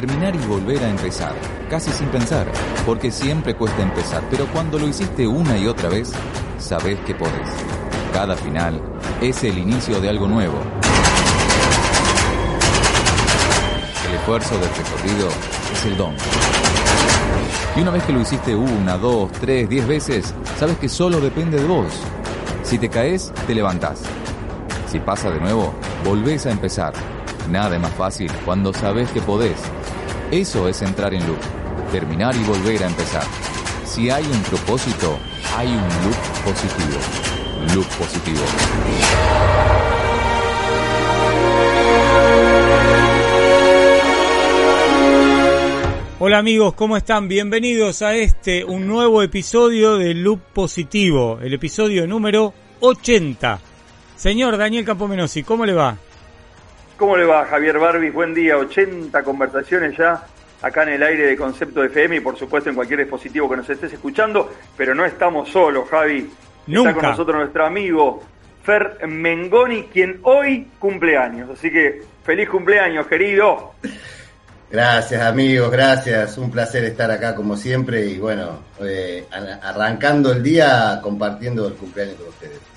terminar y volver a empezar, casi sin pensar, porque siempre cuesta empezar, pero cuando lo hiciste una y otra vez, sabes que podés. Cada final es el inicio de algo nuevo. El esfuerzo del recorrido es el don. Y una vez que lo hiciste una, dos, tres, diez veces, sabes que solo depende de vos. Si te caes, te levantás. Si pasa de nuevo, volvés a empezar. Nada más fácil cuando sabes que podés. Eso es entrar en loop. Terminar y volver a empezar. Si hay un propósito, hay un loop positivo. Loop positivo. Hola amigos, ¿cómo están? Bienvenidos a este, un nuevo episodio de Loop Positivo, el episodio número 80. Señor Daniel Campomenosi, ¿cómo le va? ¿Cómo le va Javier Barbis? Buen día, 80 conversaciones ya acá en el aire de Concepto FM y por supuesto en cualquier dispositivo que nos estés escuchando, pero no estamos solos, Javi. Nunca. Está con nosotros nuestro amigo Fer Mengoni, quien hoy cumple años. Así que feliz cumpleaños, querido. Gracias amigos, gracias. Un placer estar acá como siempre y bueno, eh, arrancando el día compartiendo el cumpleaños con ustedes.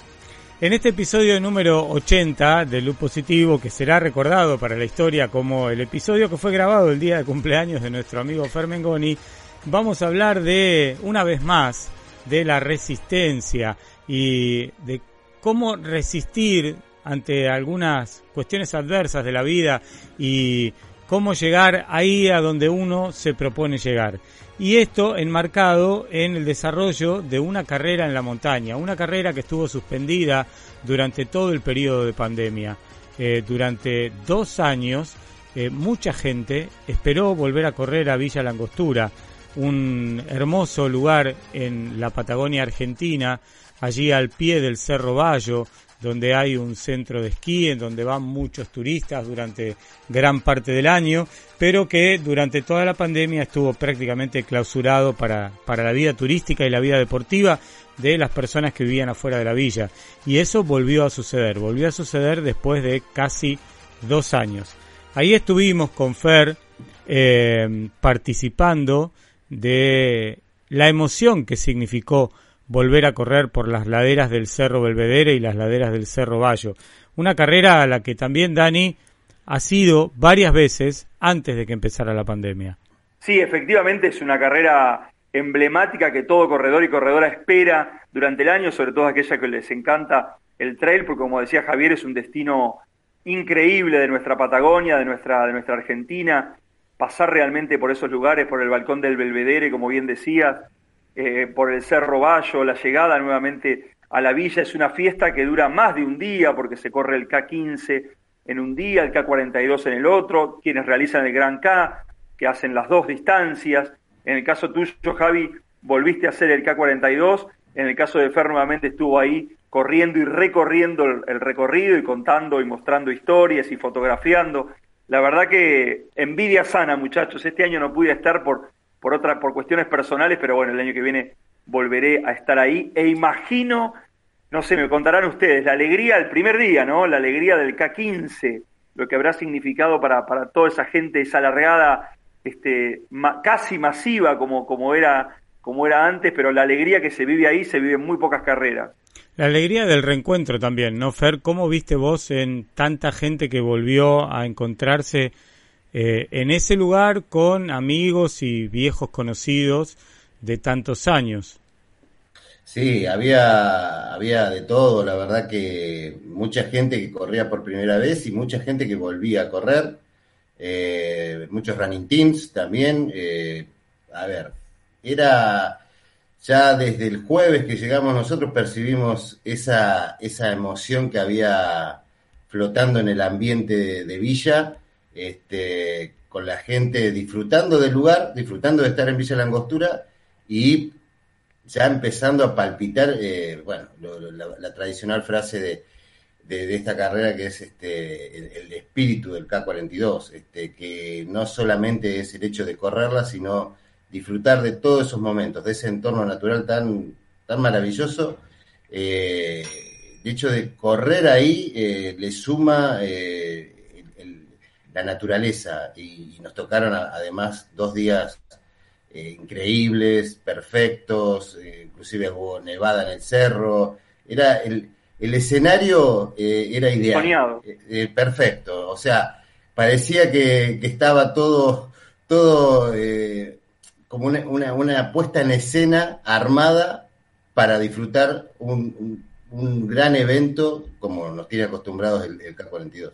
En este episodio número 80 de Luz Positivo, que será recordado para la historia como el episodio que fue grabado el día de cumpleaños de nuestro amigo Fermengoni, vamos a hablar de, una vez más, de la resistencia y de cómo resistir ante algunas cuestiones adversas de la vida y cómo llegar ahí a donde uno se propone llegar. Y esto enmarcado en el desarrollo de una carrera en la montaña, una carrera que estuvo suspendida durante todo el periodo de pandemia. Eh, durante dos años, eh, mucha gente esperó volver a correr a Villa Langostura, un hermoso lugar en la Patagonia Argentina, allí al pie del Cerro Bayo, donde hay un centro de esquí, en donde van muchos turistas durante gran parte del año, pero que durante toda la pandemia estuvo prácticamente clausurado para, para la vida turística y la vida deportiva de las personas que vivían afuera de la villa. Y eso volvió a suceder, volvió a suceder después de casi dos años. Ahí estuvimos con Fer eh, participando de la emoción que significó volver a correr por las laderas del Cerro Belvedere y las laderas del Cerro Bayo. Una carrera a la que también Dani ha sido varias veces antes de que empezara la pandemia. Sí, efectivamente es una carrera emblemática que todo corredor y corredora espera durante el año, sobre todo aquella que les encanta el trail, porque como decía Javier, es un destino increíble de nuestra Patagonia, de nuestra, de nuestra Argentina, pasar realmente por esos lugares, por el balcón del Belvedere, como bien decías, eh, por el Cerro Bayo, la llegada nuevamente a la villa. Es una fiesta que dura más de un día porque se corre el K15 en un día, el K42 en el otro, quienes realizan el Gran K, que hacen las dos distancias. En el caso tuyo, Javi, volviste a hacer el K42. En el caso de Fer, nuevamente estuvo ahí corriendo y recorriendo el, el recorrido y contando y mostrando historias y fotografiando. La verdad que envidia sana, muchachos. Este año no pude estar por por otra, por cuestiones personales, pero bueno, el año que viene volveré a estar ahí e imagino, no sé, me contarán ustedes, la alegría del primer día, ¿no? La alegría del K15, lo que habrá significado para, para toda esa gente, esa largada este, casi masiva como, como, era, como era antes, pero la alegría que se vive ahí se vive en muy pocas carreras. La alegría del reencuentro también, ¿no, Fer? ¿Cómo viste vos en tanta gente que volvió a encontrarse eh, en ese lugar con amigos y viejos conocidos de tantos años. Sí, había, había de todo, la verdad que mucha gente que corría por primera vez y mucha gente que volvía a correr, eh, muchos running teams también. Eh, a ver, era ya desde el jueves que llegamos nosotros percibimos esa, esa emoción que había flotando en el ambiente de Villa este, con la gente disfrutando del lugar, disfrutando de estar en Villa Langostura y ya empezando a palpitar, eh, bueno, la, tradicional frase de, de, esta carrera que es este, el, espíritu del K42, este, que no solamente es el hecho de correrla, sino disfrutar de todos esos momentos, de ese entorno natural tan, tan maravilloso. Eh, el hecho de correr ahí eh, le suma la naturaleza y, nos tocaron además dos días eh, increíbles, perfectos, eh, inclusive hubo nevada en el cerro, era el, el escenario eh, era ideal, perfecto, o sea, parecía que, estaba todo, todo como una, una, puesta en escena armada para disfrutar un, un, gran evento como nos tiene acostumbrados el, el K42.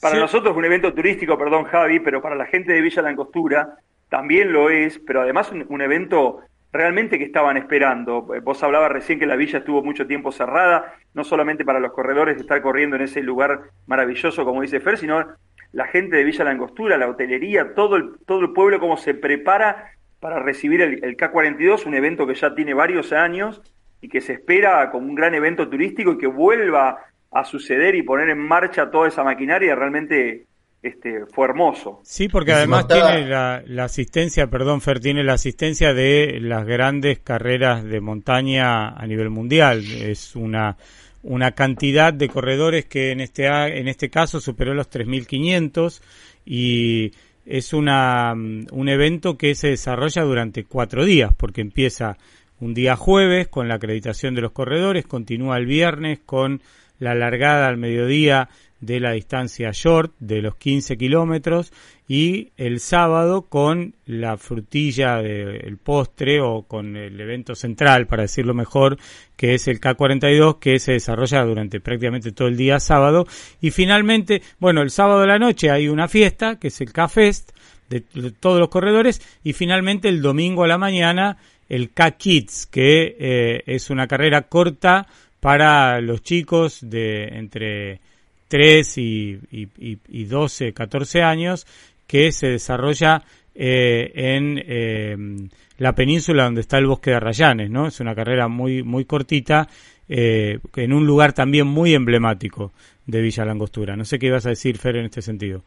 Para nosotros es un evento turístico, perdón Javi, pero para la gente de Villa Langostura también lo es, pero además un, evento realmente que estaban esperando. Vos hablabas recién que la villa estuvo mucho tiempo cerrada, no solamente para los corredores de estar corriendo en ese lugar maravilloso, como dice Fer, sino la gente de Villa Langostura, la hotelería, todo el, todo el pueblo, cómo se prepara para recibir el, el K42, un evento que ya tiene varios años y que se espera como un gran evento turístico y que vuelva a suceder y poner en marcha toda esa maquinaria realmente este, fue hermoso. Sí, porque además tiene la, asistencia, perdón Fer, tiene la asistencia de las grandes carreras de montaña a nivel mundial. Es una, una cantidad de corredores que en este, en este caso superó los 3.500 y es una, un evento que se desarrolla durante cuatro días, porque empieza un día jueves con la acreditación de los corredores, continúa el viernes con la largada al mediodía de la distancia short de los 15 kilómetros y el sábado con la frutilla del postre o con el evento central, para decirlo mejor, que es el K42 que se desarrolla durante prácticamente todo el día sábado. Y finalmente, bueno, el sábado de la noche hay una fiesta que es el K-Fest de, todos los corredores y finalmente el domingo a la mañana el K-Kids que eh, es una carrera corta para los chicos de entre 3 y, y, 12, 14 años que se desarrolla eh, en em, la península donde está el bosque de Arrayanes, ¿no? Es una carrera muy, muy cortita, eh, en un lugar también muy emblemático de Villa Langostura. No sé qué ibas a decir, Fer, en este sentido.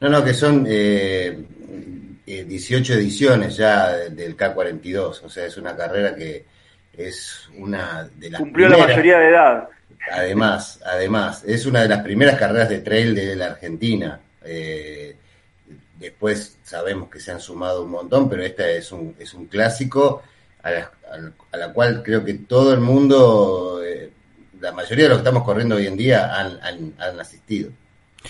No, no, que son eh, 18 ediciones ya del K42, o sea, es una carrera que es una de las Cumplió la mayoría de edad. Además, además, es una de las primeras carreras de trail de la Argentina. Eh, después sabemos que se han sumado un montón, pero esta es un, es un clásico a la, cual creo que todo el mundo, eh, la mayoría de los que estamos corriendo hoy en día han, han asistido.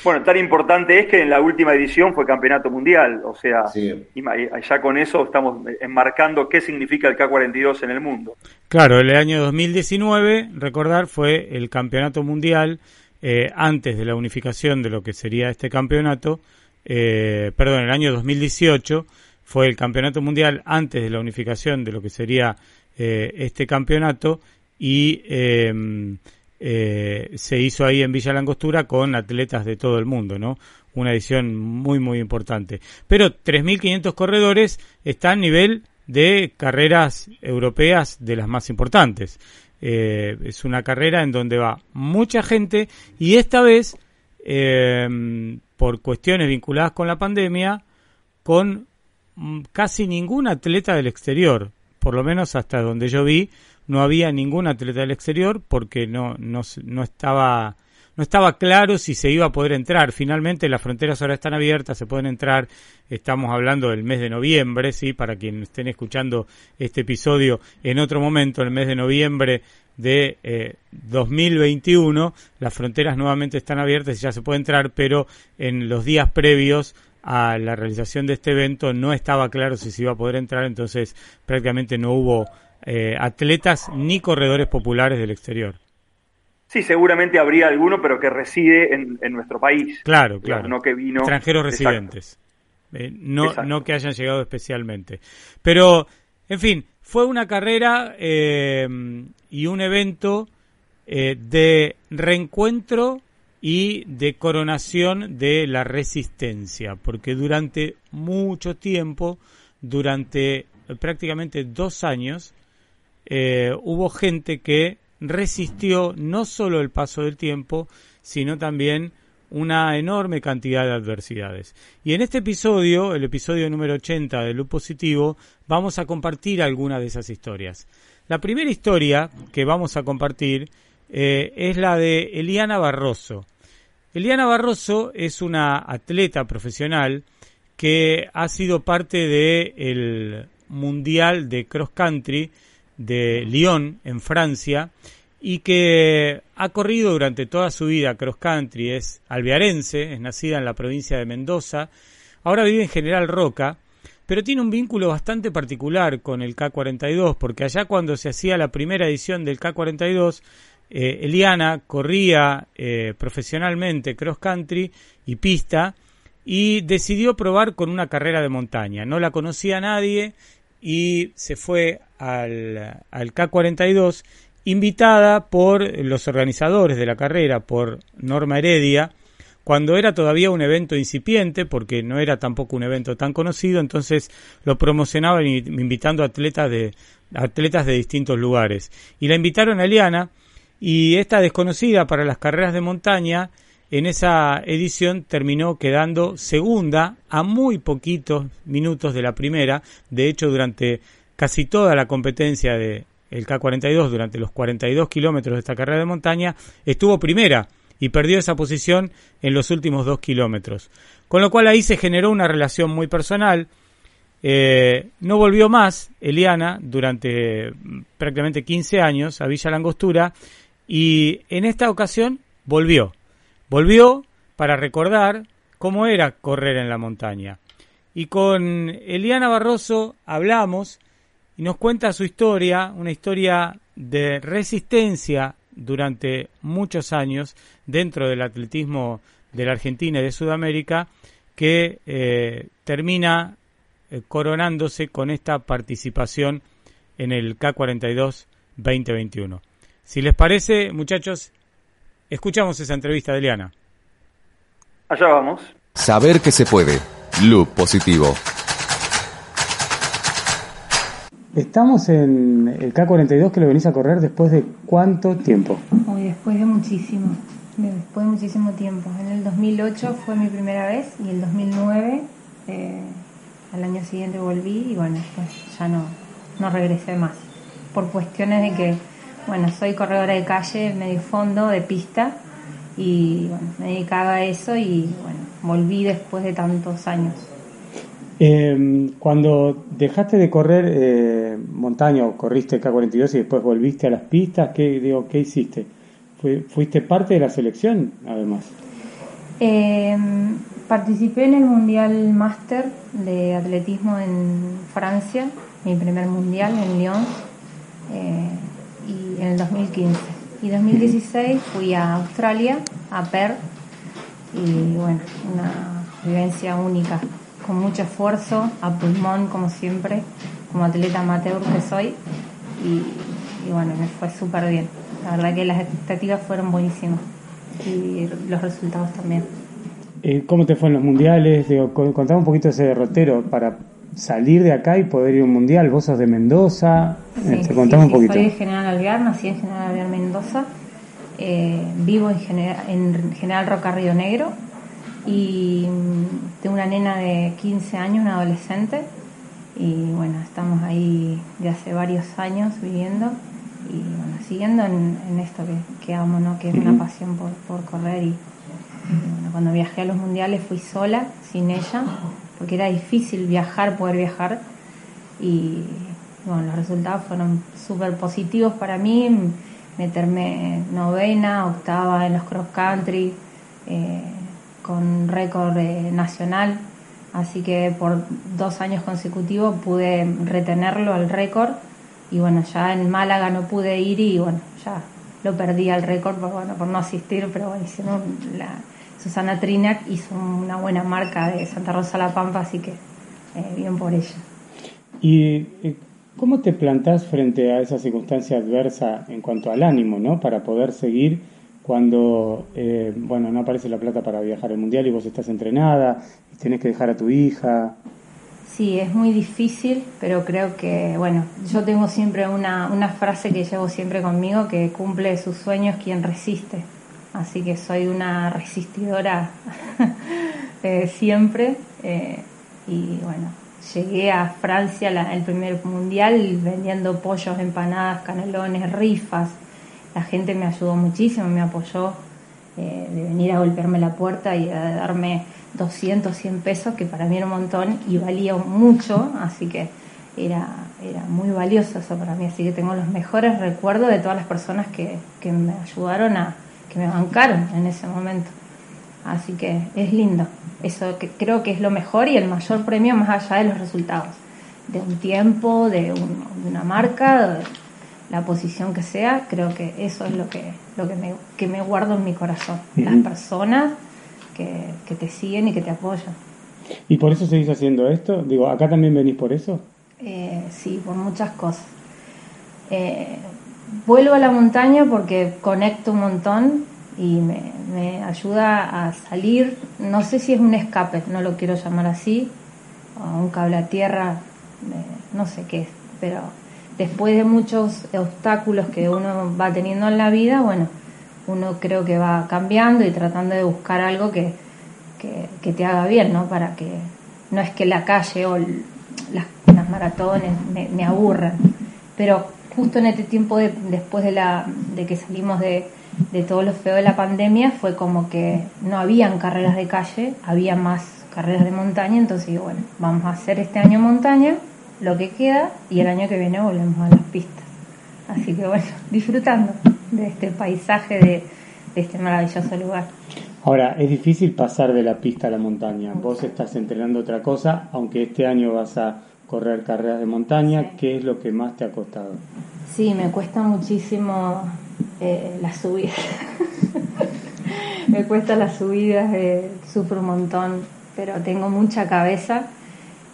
Bueno, tan importante es que en la última edición fue campeonato mundial, o sea, ya con eso estamos enmarcando qué significa el K42 en el mundo. Claro, el año 2019, recordar, fue el campeonato mundial eh, antes de la unificación de lo que sería este campeonato, eh, perdón, el año 2018 fue el campeonato mundial antes de la unificación de lo que sería eh, este campeonato y eh, se hizo ahí en Villa Langostura con atletas de todo el mundo, ¿no? Una edición muy, muy importante. Pero 3.500 corredores está a nivel de carreras europeas de las más importantes. Eh, es una carrera en donde va mucha gente y esta vez, eh, por cuestiones vinculadas con la pandemia, con mm, casi ningún atleta del exterior, por lo menos hasta donde yo vi, no había ningún atleta del exterior porque no, no, no estaba no estaba claro si se iba a poder entrar. Finalmente las fronteras ahora están abiertas, se pueden entrar. Estamos hablando del mes de noviembre, sí, para quienes estén escuchando este episodio en otro momento, el mes de noviembre de eh, 2021, las fronteras nuevamente están abiertas y ya se puede entrar, pero en los días previos a la realización de este evento no estaba claro si se iba a poder entrar, entonces prácticamente no hubo eh, atletas ni corredores populares del exterior. Sí, seguramente habría alguno, pero que reside en, nuestro país. Claro, claro. No que vino. Extranjeros residentes. Eh, no, no que hayan llegado especialmente. Pero, en fin, fue una carrera eh, y un evento de reencuentro y de coronación de la resistencia, porque durante mucho tiempo, durante prácticamente dos años, eh, hubo gente que resistió no solo el paso del tiempo, sino también una enorme cantidad de adversidades. Y en este episodio, el episodio número 80 de Loop Positivo, vamos a compartir algunas de esas historias. La primera historia que vamos a compartir eh, es la de Eliana Barroso. Eliana Barroso es una atleta profesional que ha sido parte del Mundial de Cross Country de Lyon, en Francia, y que ha corrido durante toda su vida cross country, es alvearense, es nacida en la provincia de Mendoza, ahora vive en General Roca, pero tiene un vínculo bastante particular con el K42, porque allá cuando se hacía la primera edición del K42, eh, Eliana corría eh, profesionalmente cross country y pista y decidió probar con una carrera de montaña. No la conocía nadie y se fue al, al K42 invitada por los organizadores de la carrera, por Norma Heredia, cuando era todavía un evento incipiente, porque no era tampoco un evento tan conocido, entonces lo promocionaban invitando atletas de, atletas de distintos lugares. Y la invitaron a Eliana, y esta desconocida para las carreras de montaña, en esa edición terminó quedando segunda a muy poquitos minutos de la primera. De hecho, durante casi toda la competencia de el K42 durante los 42 kilómetros de esta carrera de montaña estuvo primera y perdió esa posición en los últimos dos kilómetros. Con lo cual ahí se generó una relación muy personal. Eh, no volvió más Eliana durante prácticamente 15 años a Villa Langostura y en esta ocasión volvió. Volvió para recordar cómo era correr en la montaña. Y con Eliana Barroso hablamos y nos cuenta su historia, una historia de resistencia durante muchos años dentro del atletismo de la Argentina y de Sudamérica, que eh, termina eh, coronándose con esta participación en el K42 2021. Si les parece, muchachos, escuchamos esa entrevista de Eliana. Allá vamos. Saber que se puede. Loop positivo. Estamos en el K42 que lo venís a correr después de cuánto tiempo? Hoy después de muchísimo, después de muchísimo tiempo. En el 2008 fue mi primera vez y el 2009 eh, al año siguiente volví y bueno, pues ya no, no regresé más. Por cuestiones de que, bueno, soy corredora de calle, medio fondo, de pista y bueno, me dedicaba a eso y bueno, volví después de tantos años. Eh, cuando dejaste de correr eh, montaña o corriste K42 y después volviste a las pistas, ¿qué, digo, ¿qué hiciste? ¿Fuiste parte de la selección, además? Eh, participé en el Mundial Master de Atletismo en Francia, mi primer mundial en Lyon, eh, en el 2015. Y 2016 fui a Australia, a Perth, y bueno, una vivencia única con mucho esfuerzo, a pulmón como siempre, como atleta amateur que soy. Y, bueno, me fue súper bien. La verdad que las expectativas fueron buenísimas y los resultados también. Eh, ¿Cómo te fue en los mundiales? Digo, contame un poquito ese derrotero para salir de acá y poder ir a un mundial. Vos sos de Mendoza. Sí, este, contame un poquito. Soy de General Alvear, nací en General Alvear, Mendoza. Eh, vivo en General, en General Roca Río Negro y mm, tengo una nena de 15 años, una adolescente, y bueno, estamos ahí de hace varios años viviendo y bueno, siguiendo en, esto que, que, amo, ¿no? que es una pasión por, por correr y, bueno, cuando viajé a los mundiales fui sola, sin ella, porque era difícil viajar, poder viajar. Y bueno, los resultados fueron súper positivos para mí, meterme novena, octava en los cross country, eh, con récord eh, nacional, así que por dos años consecutivos pude retenerlo al récord. Y bueno, ya en Málaga no pude ir y bueno, ya lo perdí al récord por, bueno, por no asistir, pero bueno, la, Susana Trinac hizo una buena marca de Santa Rosa La Pampa, así que eh, bien por ella. ¿Y cómo te plantás frente a esa circunstancia adversa en cuanto al ánimo, ¿no? Para poder seguir cuando eh, bueno no aparece la plata para viajar al mundial y vos estás entrenada y tenés que dejar a tu hija sí es muy difícil pero creo que bueno yo tengo siempre una, una frase que llevo siempre conmigo que cumple sus sueños quien resiste así que soy una resistidora eh, siempre eh, y bueno llegué a Francia el primer mundial vendiendo pollos empanadas canelones rifas. La gente me ayudó muchísimo, me apoyó eh, de venir a golpearme la puerta y a darme 200, 100 pesos, que para mí era un montón y valía mucho, así que era, era muy valioso eso para mí, así que tengo los mejores recuerdos de todas las personas que, que me ayudaron a, que me bancaron en ese momento. Así que es lindo, eso que creo que es lo mejor y el mayor premio más allá de los resultados, de un tiempo, de, una marca, de la posición que sea, creo que eso es lo que, lo que, me, que me guardo en mi corazón, las personas que, que te siguen y que te apoyan. ¿Y por eso seguís haciendo esto? Digo, ¿acá también venís por eso? Eh, sí, por muchas cosas. Eh, vuelvo a la montaña porque conecto un montón y me, ayuda a salir, no sé si es un escape, no lo quiero llamar así, o un cable a tierra, no sé qué es, pero después de muchos obstáculos que uno va teniendo en la vida, bueno, uno creo que va cambiando y tratando de buscar algo que, que, te haga bien, ¿no? Para que no es que la calle o las, maratones me, me, aburran, pero justo en este tiempo después de, la, de que salimos de, de todo lo feo de la pandemia fue como que no habían carreras de calle, había más carreras de montaña, entonces bueno, vamos a hacer este año montaña, lo que queda, y el año que viene volvemos a las pistas. Así que bueno, disfrutando de este paisaje, de, de este maravilloso lugar. Ahora, es difícil pasar de la pista a la montaña. Vos estás entrenando otra cosa, aunque este año vas a correr carreras de montaña, ¿qué es lo que más te ha costado? Sí, me cuesta muchísimo eh, las subidas. me cuesta las subidas, eh, sufro un montón, pero tengo mucha cabeza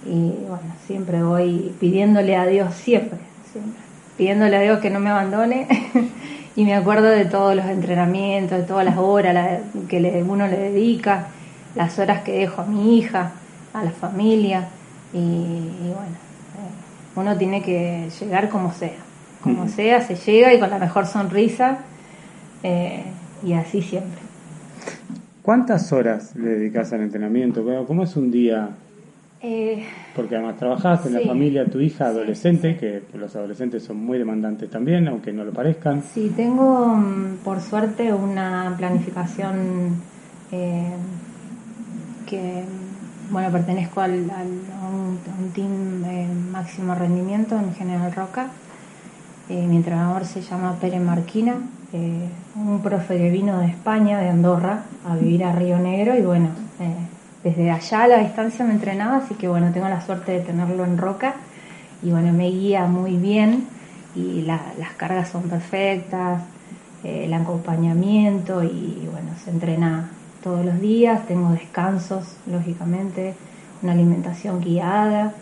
y bueno, siempre voy pidiéndole a Dios, siempre, siempre, pidiéndole a Dios que no me abandone y me acuerdo de todos los entrenamientos, de todas las horas que uno le dedica, las horas que dejo a mi hija, a la familia y, bueno, eh, uno tiene que llegar como sea, como sea, se llega y con la mejor sonrisa eh, y así siempre. ¿Cuántas horas le dedicas al entrenamiento? ¿Cómo es un día? Eh, Porque además trabajaste en la familia, tu hija adolescente, que los adolescentes son muy demandantes también, aunque no lo parezcan. Sí, tengo mm, por suerte una planificación que bueno, pertenezco al, a, un, team de máximo rendimiento en General Roca. Eh, mi entrenador se llama Pere Marquina, eh, un profe que vino de España, de Andorra, a vivir a Río Negro y bueno, eh, desde allá a la distancia me entrenaba, así que bueno, tengo la suerte de tenerlo en Roca y bueno, me guía muy bien y las cargas son perfectas, el acompañamiento y bueno, se entrena todos los días, tengo descansos, lógicamente, una alimentación guiada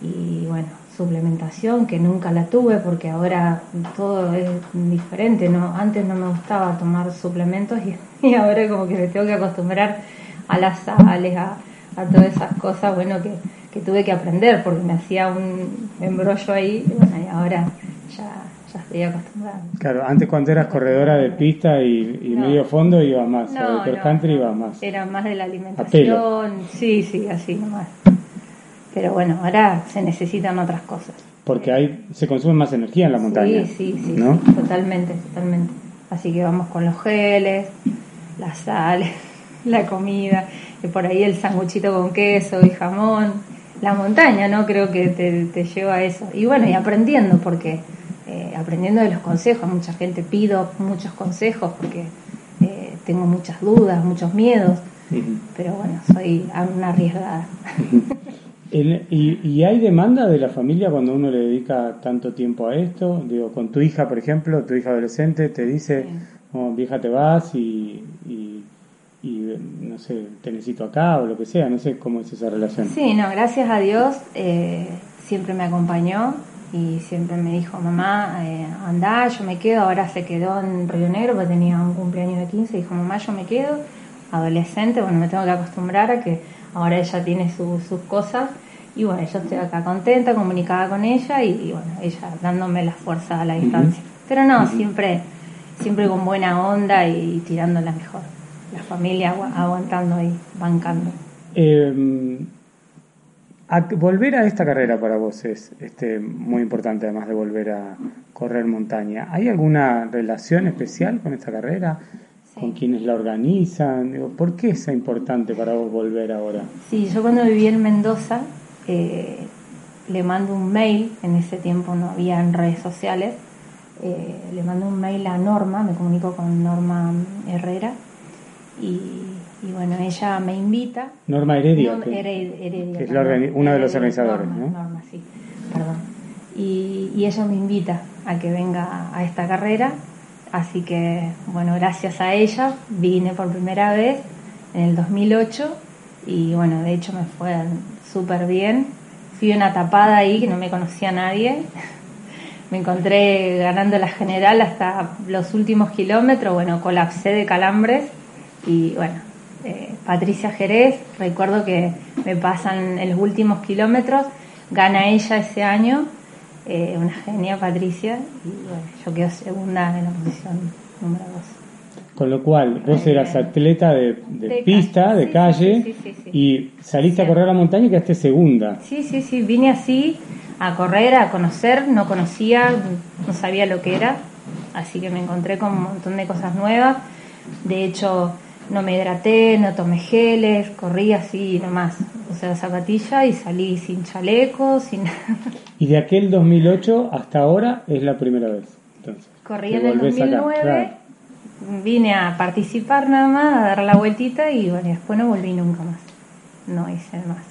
y bueno, suplementación que nunca la tuve porque ahora todo es diferente, ¿no? Antes no me gustaba tomar suplementos y, ahora como que me tengo que acostumbrar a las sales, a, todas esas cosas, bueno, que, que tuve que aprender porque me hacía un embrollo ahí y bueno, y ahora ya estoy acostumbrada. Claro, antes cuando eras corredora de pista y, medio fondo iba más, no, country iba más. Era más de la alimentación, sí, sí, así nomás. Pero bueno, ahora se necesitan otras cosas. Porque hay, se consume más energía en la montaña. Sí, sí, sí, totalmente, totalmente. Así que vamos con los geles, las sales, la comida, y por ahí el sanguchito con queso y jamón. La montaña, ¿no? Creo que te, te lleva a eso. Y bueno, y aprendiendo, porque eh, aprendiendo de los consejos. Mucha gente pido muchos consejos porque eh, tengo muchas dudas, muchos miedos, pero bueno, soy una arriesgada. y, hay demanda de la familia cuando uno le dedica tanto tiempo a esto? Digo, con tu hija, por ejemplo, tu hija adolescente te dice, oh, vieja, te vas y, y, no sé, te necesito acá o lo que sea, no sé cómo es esa relación. Sí, no, gracias a Dios eh, siempre me acompañó y siempre me dijo, mamá, eh, anda, yo me quedo, ahora se quedó en Río Negro porque tenía un cumpleaños de 15, dijo, mamá, yo me quedo, adolescente, bueno, me tengo que acostumbrar a que ahora ella tiene sus cosas. Y bueno, yo estoy acá contenta, comunicada con ella y, bueno, ella dándome la fuerza a la distancia. Pero no, siempre, siempre con buena onda y, tirando la mejor, la familia aguantando y bancando. Eh, volver a esta carrera para vos es este, muy importante, además de volver a correr montaña. ¿Hay alguna relación especial con esta carrera? con quienes la organizan. Digo, ¿Por qué es importante para vos volver ahora? Sí, yo cuando viví en Mendoza eh, le mando un mail, en ese tiempo no había en redes sociales, eh, le mando un mail a Norma, me comunico con Norma Herrera y, bueno, ella me invita. Norma Heredia. que, Heredia, es una de los organizadores, Norma, Norma, sí, perdón. Y, y ella me invita a que venga a esta carrera Así que, bueno, gracias a ella vine por primera vez en el 2008 y bueno, de hecho me fue súper bien. Fui una tapada ahí que no me conocía nadie. Me encontré ganando la general hasta los últimos kilómetros, bueno, colapsé de calambres y bueno, Patricia Jerez, recuerdo que me pasan en los últimos kilómetros, gana ella ese año eh, una genia Patricia, y bueno, yo quedo segunda en la posición número dos. Con lo cual, vos eras atleta de, pista, de calle, y saliste a correr la montaña y quedaste segunda. Sí, sí, sí, vine así a correr, a conocer, no conocía, no sabía lo que era, así que me encontré con un montón de cosas nuevas. De hecho, no me hidraté, no tomé geles, corrí así nomás, o sea, zapatilla y salí sin chaleco, sin Y de aquel 2008 hasta ahora es la primera vez. Entonces, corrí en el 2009, vine a participar nada más, a dar la vueltita y bueno, después no volví nunca más, no hice más.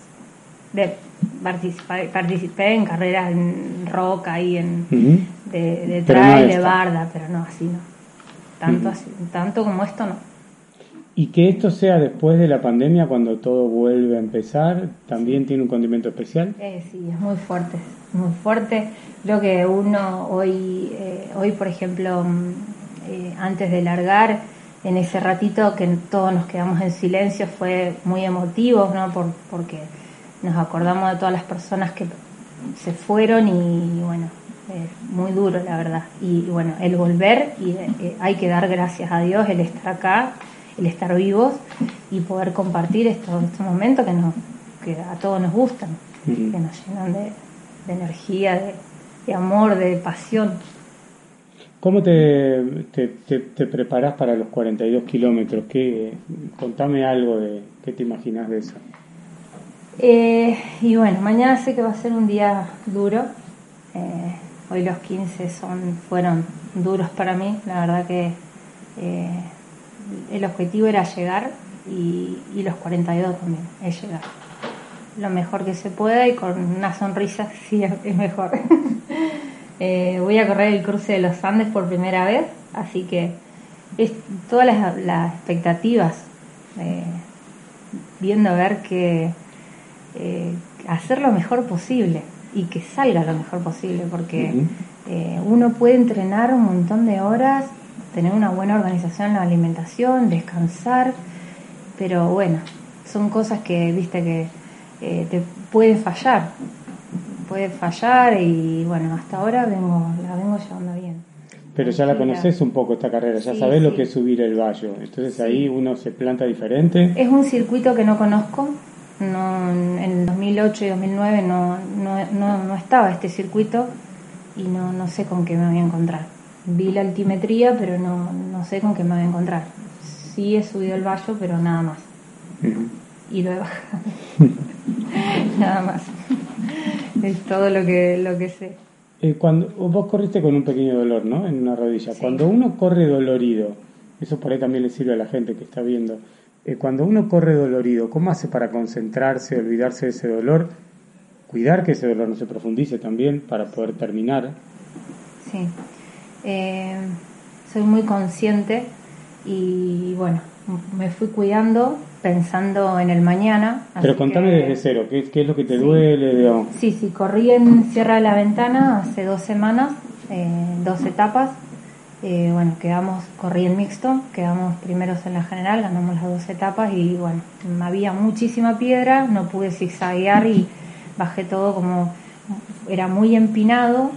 De, participé, participé en carreras en roca y en de, de trail, de barda, pero no así no. Tanto, así, tanto como esto no. Y que esto sea después de la pandemia, cuando todo vuelve a empezar, también tiene un condimento especial. Eh, sí, es muy fuerte, muy fuerte. Creo que uno hoy, eh, hoy por ejemplo, mm, eh, antes de largar, en ese ratito que todos nos quedamos en silencio, fue muy emotivo, ¿no? Por, porque nos acordamos de todas las personas que se fueron y, bueno, muy duro, la verdad. Y, bueno, el volver, y hay que dar gracias a Dios, el estar acá el estar vivos y poder compartir estos, estos momentos que, nos, que a todos nos gustan, que nos llenan de, energía, de, amor, de pasión. ¿Cómo te, te, te, preparás para los 42 kilómetros? ¿Qué, contame algo de qué te imaginas de eso. Eh, y bueno, mañana sé que va a ser un día duro. Eh, hoy los 15 son, fueron duros para mí. La verdad que eh, el objetivo era llegar y, los 42 también, es llegar. Lo mejor que se pueda y con una sonrisa sí es mejor. Eh, voy a correr el cruce de los Andes por primera vez, así que es todas las, expectativas, eh, viendo a ver que eh, hacer lo mejor posible y que salga lo mejor posible, porque uno puede entrenar un montón de horas tener una buena organización en la alimentación, descansar, pero bueno, son cosas que, viste, que eh, te pueden fallar, puede fallar y bueno, hasta ahora vengo, la vengo llevando bien. Pero ya la conoces un poco esta carrera, ya sabes lo que es subir el valle, entonces ahí uno se planta diferente. Es un circuito que no conozco, no, en 2008 y 2009 no, no, no, no estaba este circuito y no, no sé con qué me voy a encontrar vi la altimetría, pero no, no sé con qué me voy a encontrar. Sí he subido el vallo, pero nada más. Y lo he bajado. nada más. es todo lo que, lo que sé. Eh, cuando vos corriste con un pequeño dolor, ¿no? En una rodilla. Cuando uno corre dolorido, eso por ahí también le sirve a la gente que está viendo. Eh, cuando uno corre dolorido, ¿cómo hace para concentrarse, olvidarse de ese dolor? Cuidar que ese dolor no se profundice también para poder terminar. Sí. Eh, soy muy consciente y bueno, me fui cuidando pensando en el mañana. Pero contame desde cero, ¿qué, es lo que te duele? Sí, sí, corrí en Sierra de la Ventana hace dos semanas, eh, dos etapas. Eh, bueno, quedamos, corrí en mixto, quedamos primeros en la general, ganamos las dos etapas y bueno, había muchísima piedra, no pude zigzaguear y bajé todo como, era muy empinado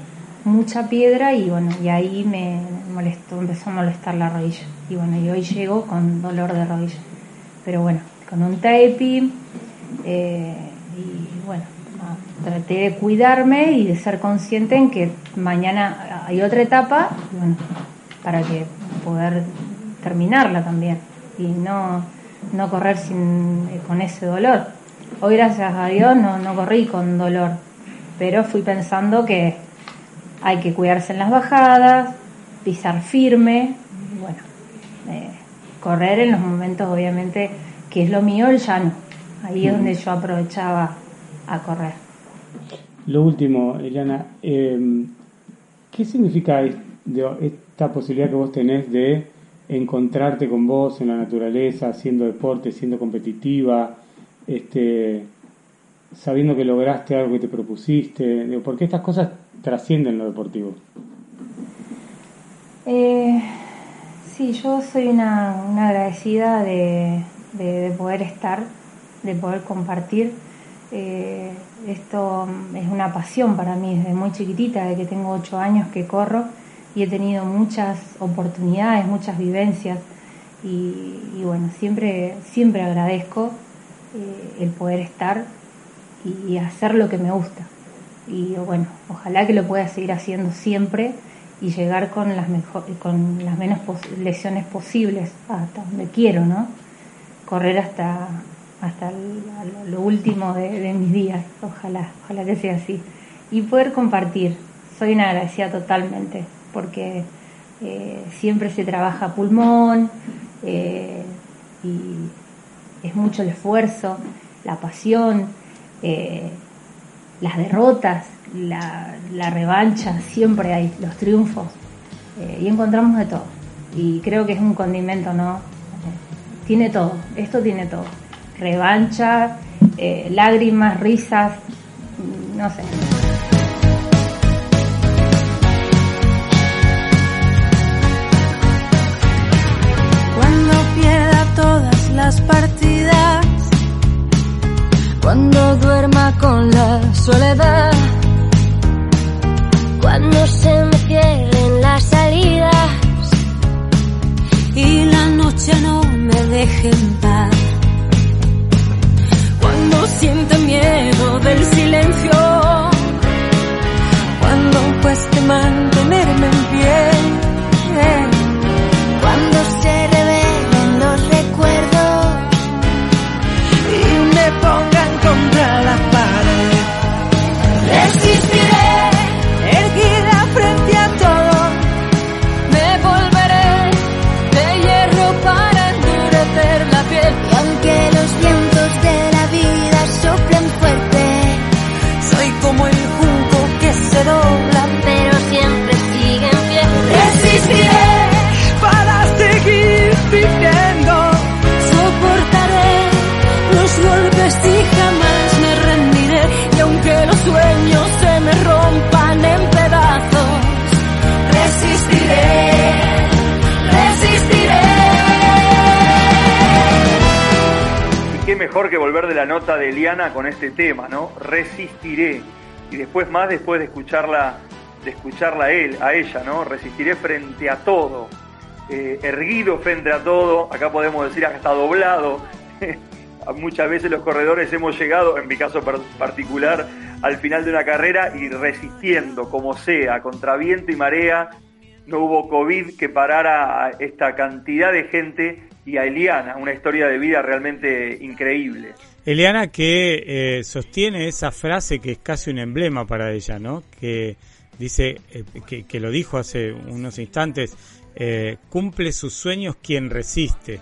mucha piedra y bueno, y ahí me molestó, empezó a molestar la rodilla. Y bueno, y hoy llego con dolor de rodilla. Pero bueno, con un tape eh, y bueno, traté de cuidarme y de ser consciente en que mañana hay otra etapa, para que poder terminarla también y no, no correr sin, eh, con ese dolor. Hoy gracias a Dios no, no corrí con dolor, pero fui pensando que hay que cuidarse en las bajadas, pisar firme, bueno, eh, correr en los momentos obviamente que es lo mío el llano, ahí es donde yo aprovechaba a correr. Lo último, Eliana, em, ¿qué significa esta posibilidad que vos tenés de encontrarte con vos en la naturaleza, haciendo deporte, siendo competitiva, este, sabiendo que lograste algo que te propusiste? ¿Por qué estas cosas trascienden lo deportivo? Eh, sí, yo soy una, agradecida de, poder estar, de poder compartir. Eh, esto es una pasión para mí desde muy chiquitita, de que tengo ocho años que corro y he tenido muchas oportunidades, muchas vivencias y, bueno, siempre, siempre agradezco eh, el poder estar y hacer lo que me gusta. Y bueno, ojalá que lo pueda seguir haciendo siempre y llegar con las, mejor, con las menos lesiones posibles hasta donde quiero, ¿no? Correr hasta, hasta lo último de, mis días, ojalá, ojalá que sea así. Y poder compartir, soy una agradecida totalmente, porque eh, siempre se trabaja pulmón eh, y es mucho el esfuerzo, la pasión, eh, las derrotas, la, revancha, siempre hay los triunfos eh, y encontramos de todo. Y creo que es un condimento, ¿no? Tiene todo, esto tiene todo. Revancha, eh, lágrimas, risas, no sé. Cuando pierda todas las partidas, cuando duerma con la soledad cuando se me cierren las salidas y la noche no me deje en paz. Cuando siente miedo del silencio, la nota de Eliana con este tema, ¿no? Resistiré. Y después más, después de escucharla, de escucharla a él, a ella, ¿no? Resistiré frente a todo. Eh, erguido frente a todo, acá podemos decir hasta doblado. Muchas veces los corredores hemos llegado, en mi caso particular, al final de una carrera y resistiendo como sea, contra viento y marea. No hubo COVID que parara a esta cantidad de gente y a Eliana, una historia de vida realmente increíble. Eliana que eh, sostiene esa frase que es casi un emblema para ella, ¿no? Que dice, eh, que, lo dijo hace unos instantes, eh, cumple sus sueños quien resiste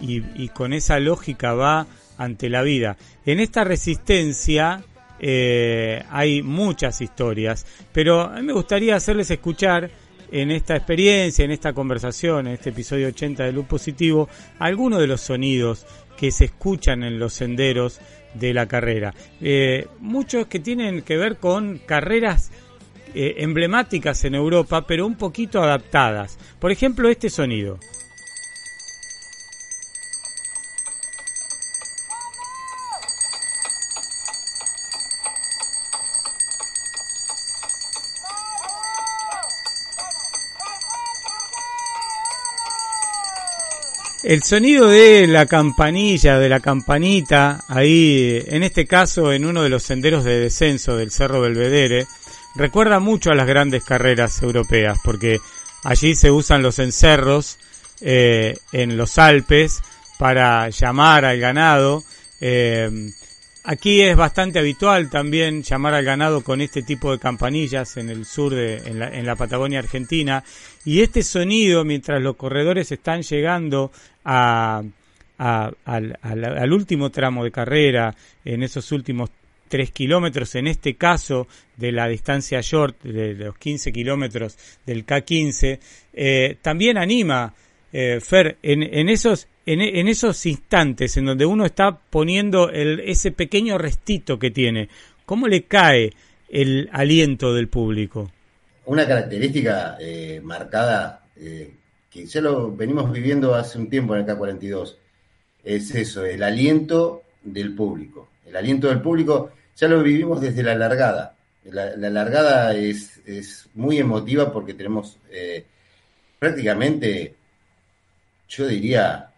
y, y, con esa lógica va ante la vida. En esta resistencia hay muchas historias, pero a mí me gustaría hacerles escuchar en esta experiencia, en esta conversación, en este episodio 80 de Luz Positivo, algunos de los sonidos que se escuchan en los senderos de la carrera. Eh, muchos que tienen que ver con carreras eh, emblemáticas en Europa, pero un poquito adaptadas. Por ejemplo, este sonido. El sonido de la campanilla, de la campanita, ahí, en este caso, en uno de los senderos de descenso del Cerro Belvedere, recuerda mucho a las grandes carreras europeas, porque allí se usan los encerros eh, en los Alpes para llamar al ganado. Eh, aquí es bastante habitual también llamar al ganado con este tipo de campanillas en el sur de en la, en la Patagonia Argentina y este sonido mientras los corredores están llegando a, al, al, último tramo de carrera en esos últimos tres kilómetros, en este caso de la distancia short, de los 15 kilómetros del K15, eh, también anima, eh, Fer, en, en esos en, esos instantes en donde uno está poniendo el, ese pequeño restito que tiene, ¿cómo le cae el aliento del público? Una característica eh, marcada, eh, que ya lo venimos viviendo hace un tiempo en el K42, es eso, el aliento del público. El aliento del público ya lo vivimos desde la largada. La, largada es, es, muy emotiva porque tenemos eh, prácticamente, yo diría,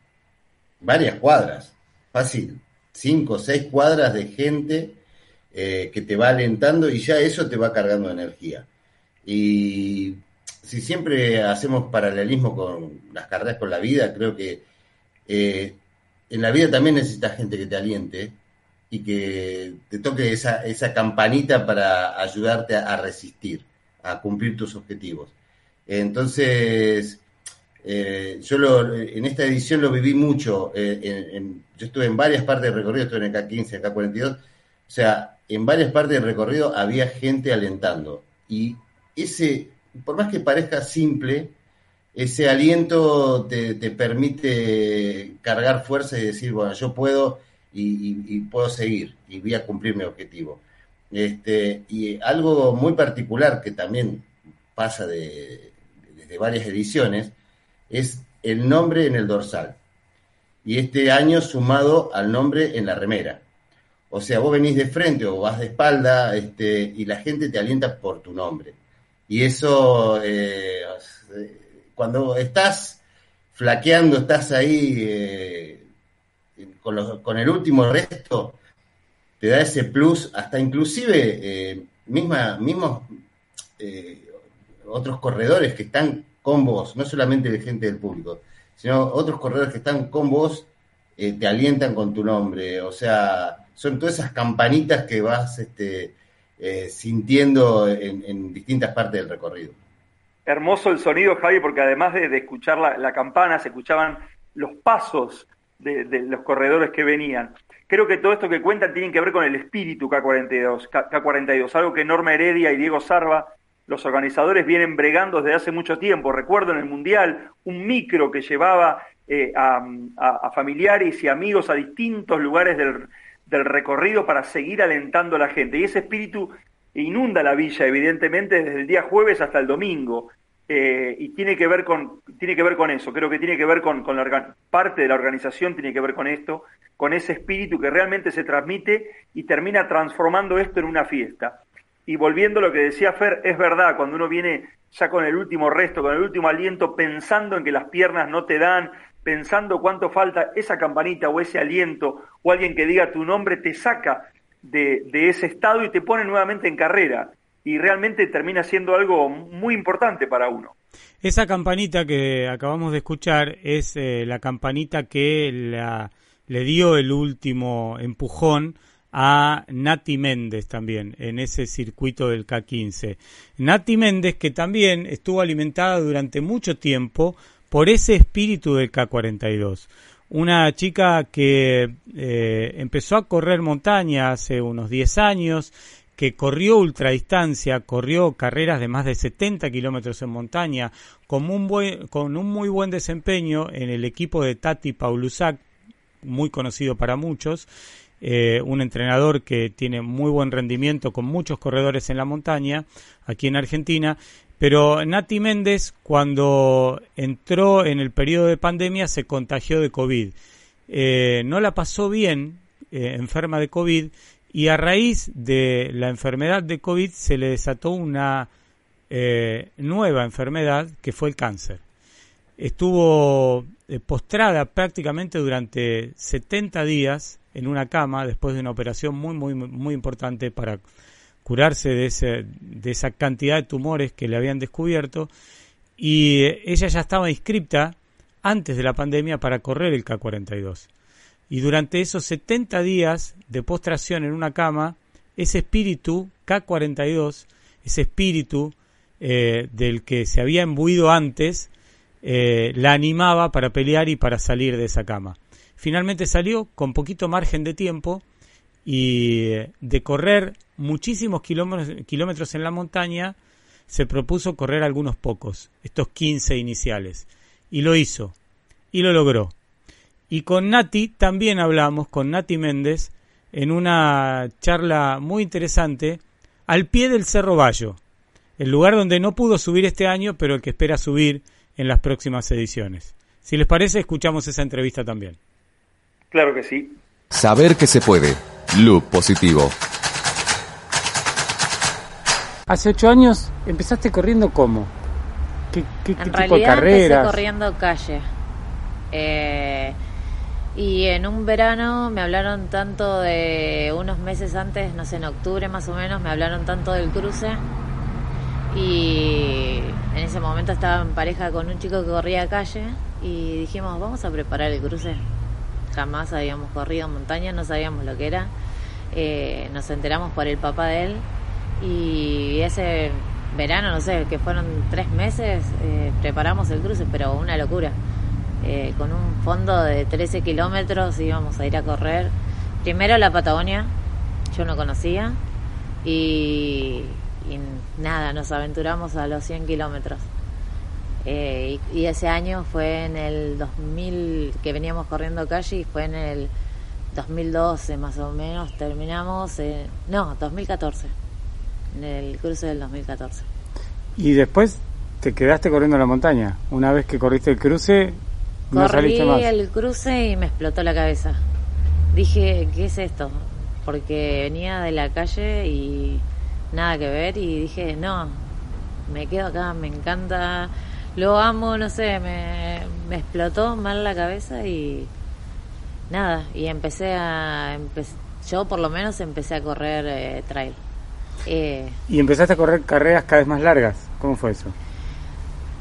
varias cuadras, fácil, cinco o seis cuadras de gente eh, que te va alentando y ya eso te va cargando energía. Y si siempre hacemos paralelismo con las carreras con la vida, creo que eh, en la vida también necesitas gente que te aliente y que te toque esa, esa campanita para ayudarte a resistir, a cumplir tus objetivos. Entonces, eh, yo lo, en esta edición lo viví mucho. Eh, yo estuve en varias partes del recorrido, estuve en el K15, en el K42. O sea, en varias partes del recorrido había gente alentando. Y ese, por más que parezca simple, ese aliento te, permite cargar fuerza y decir, bueno, yo puedo y, puedo seguir y voy a cumplir mi objetivo. Este, y algo muy particular que también pasa de, de varias ediciones es el nombre en el dorsal. Y este año sumado al nombre en la remera. O sea, vos venís de frente o vas de espalda este, y la gente te alienta por tu nombre. Y eso, eh, cuando estás flaqueando, estás ahí eh, con, con, el último resto, te da ese plus, hasta inclusive eh, misma, mismos otros corredores que están con vos, no solamente de gente del público, sino otros corredores que están con vos, te alientan con tu nombre. O sea, son todas esas campanitas que vas este, eh, sintiendo en, distintas partes del recorrido. Hermoso el sonido, Javi, porque además de, escuchar la, campana, se escuchaban los pasos de, los corredores que venían. Creo que todo esto que cuentan tiene que ver con el espíritu K42, K42, algo que Norma Heredia y Diego Sarva los organizadores vienen bregando desde hace mucho tiempo. Recuerdo en el Mundial un micro que llevaba eh, a, familiares y amigos a distintos lugares del, recorrido para seguir alentando a la gente. Y ese espíritu inunda la villa, evidentemente, desde el día jueves hasta el domingo. Eh, y tiene que ver con tiene que ver con eso creo que tiene que ver con, con la parte de la organización tiene que ver con esto con ese espíritu que realmente se transmite y termina transformando esto en una fiesta y volviendo a lo que decía Fer, es verdad, cuando uno viene ya con el último resto, con el último aliento, pensando en que las piernas no te dan, pensando cuánto falta esa campanita o ese aliento, o alguien que diga tu nombre, te saca de, ese estado y te pone nuevamente en carrera. Y realmente termina siendo algo muy importante para uno. Esa campanita que acabamos de escuchar es eh, la campanita que le dio el último empujón a Nati Méndez también en ese circuito del K15. Nati Méndez que también estuvo alimentada durante mucho tiempo por ese espíritu del K42. Una chica que eh, empezó a correr montaña hace unos 10 años, que corrió ultradistancia, corrió carreras de más de 70 kilómetros en montaña, con un, muy buen desempeño en el equipo de Tati Paulusac, muy conocido para muchos, eh, un entrenador que tiene muy buen rendimiento con muchos corredores en la montaña aquí en Argentina. Pero Nati Méndez, cuando entró en el periodo de pandemia, se contagió de COVID. Eh, no la pasó bien, eh, enferma de COVID, y a raíz de la enfermedad de COVID se le desató una nueva enfermedad que fue el cáncer. Estuvo postrada prácticamente durante 70 días en una cama después de una operación muy, muy, muy importante para curarse de, ese, de esa cantidad de tumores que le habían descubierto y ella ya estaba inscripta antes de la pandemia para correr el K42. Y durante esos 70 días de postración en una cama, ese espíritu K42, ese espíritu eh, del que se había embuido antes, eh, la animaba para pelear y para salir de esa cama. Finalmente salió con poquito margen de tiempo y de correr muchísimos kilómetros, kilómetros en la montaña, se propuso correr algunos pocos, estos 15 iniciales. Y lo hizo, y lo logró. Y con Nati también hablamos, con Nati Méndez, en una charla muy interesante, al pie del Cerro Bayo, el lugar donde no pudo subir este año, pero el que espera subir en las próximas ediciones. Si les parece, escuchamos esa entrevista también. Claro que sí. Saber que se puede. Loop positivo. Hace ocho años empezaste corriendo cómo? ¿Qué, qué, en qué realidad tipo de carreras? empecé corriendo calle. Eh, y en un verano me hablaron tanto de unos meses antes, no sé, en octubre más o menos, me hablaron tanto del cruce. Y en ese momento estaba en pareja con un chico que corría calle y dijimos, vamos a preparar el cruce. Jamás habíamos corrido montaña, no sabíamos lo que era. Eh, nos enteramos por el papá de él y ese verano, no sé, que fueron tres meses, eh, preparamos el cruce, pero una locura. Eh, con un fondo de 13 kilómetros íbamos a ir a correr. Primero la Patagonia, yo no conocía, y, y nada, nos aventuramos a los 100 kilómetros. Eh, y, y ese año fue en el 2000 que veníamos corriendo calle y fue en el 2012 más o menos, terminamos, eh, no, 2014, en el cruce del 2014. Y después te quedaste corriendo la montaña. Una vez que corriste el cruce, no Corrí saliste más. el cruce y me explotó la cabeza. Dije, ¿qué es esto? Porque venía de la calle y nada que ver y dije, no, me quedo acá, me encanta, lo amo, no sé, me, me explotó mal la cabeza y nada, y empecé a, empe- yo por lo menos empecé a correr eh, trail. Eh, Y empezaste a correr carreras cada vez más largas. ¿Cómo fue eso?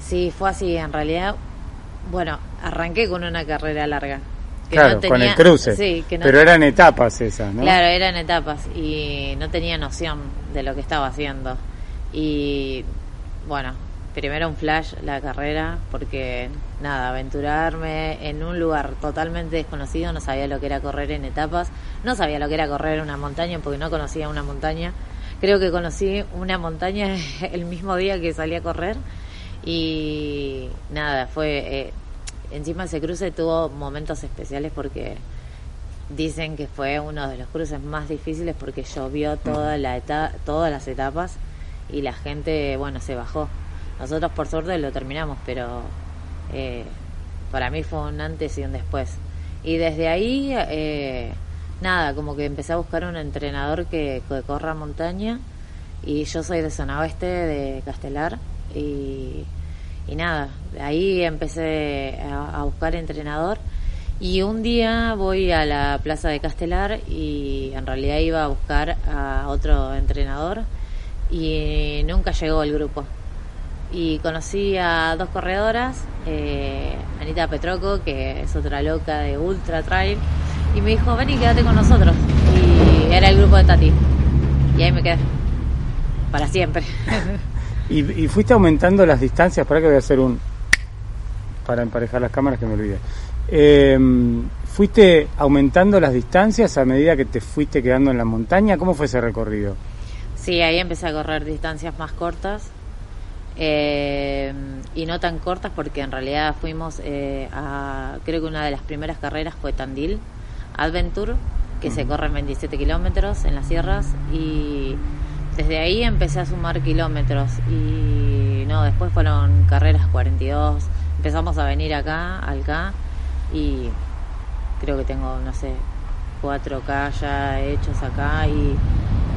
Sí, fue así. En realidad, bueno, arranqué con una carrera larga. que claro, no con el cruce. Sí, que no- Pero eran etapas esas, ¿no? Claro, eran etapas y no tenía noción de lo que estaba haciendo. Y bueno, primero un flash la carrera porque nada, aventurarme en un lugar totalmente desconocido, no sabía lo que era correr en etapas, no sabía lo que era correr en una montaña porque no conocía una montaña. Creo que conocí una montaña el mismo día que salí a correr y nada, fue eh, encima ese cruce tuvo momentos especiales porque dicen que fue uno de los cruces más difíciles porque llovió toda la eta- todas las etapas y la gente, bueno, se bajó. Nosotros por suerte lo terminamos, pero eh, para mí fue un antes y un después. Y desde ahí, eh, nada, como que empecé a buscar un entrenador que, que corra montaña y yo soy de zona oeste, de Castelar, y, y nada, ahí empecé a, a buscar entrenador y un día voy a la plaza de Castelar y en realidad iba a buscar a otro entrenador y nunca llegó el grupo. Y conocí a dos corredoras, eh, Anita Petroco, que es otra loca de Ultra Trail, y me dijo, ven y quédate con nosotros. Y era el grupo de Tati. Y ahí me quedé. Para siempre. Y, y fuiste aumentando las distancias. Para que voy a hacer un. Para emparejar las cámaras que me olvidé. Eh, ¿Fuiste aumentando las distancias a medida que te fuiste quedando en la montaña? ¿Cómo fue ese recorrido? Sí, ahí empecé a correr distancias más cortas eh, y no tan cortas porque en realidad fuimos eh, a, creo que una de las primeras carreras fue Tandil Adventure, que se corre en 27 kilómetros en las sierras y desde ahí empecé a sumar kilómetros. Y no, después fueron carreras 42, empezamos a venir acá, al K y creo que tengo, no sé, 4K ya hechos acá y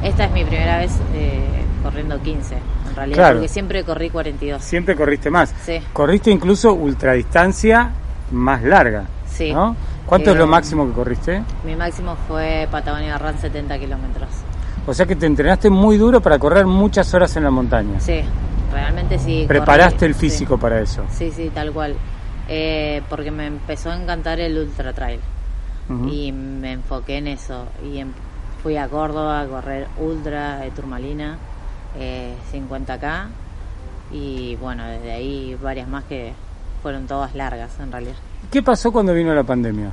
esta es mi primera vez eh, corriendo 15, en realidad, Claro. porque siempre corrí 42. Siempre corriste más. Sí. Corriste incluso ultradistancia más larga. Sí. ¿no? ¿Cuánto es lo Eh, máximo que corriste? Mi máximo fue Patagonia Run 70 kilómetros. O sea que te entrenaste muy duro para correr muchas horas en la montaña. Sí, realmente sí. Preparaste corrí, el físico sí. para eso. Sí, sí, tal cual. Eh, porque me empezó a encantar el ultra trail y me enfoqué en eso y em, fui a Córdoba a correr ultra de turmalina 50k eh, y bueno desde ahí varias más que fueron todas largas en realidad. ¿qué pasó cuando vino la pandemia?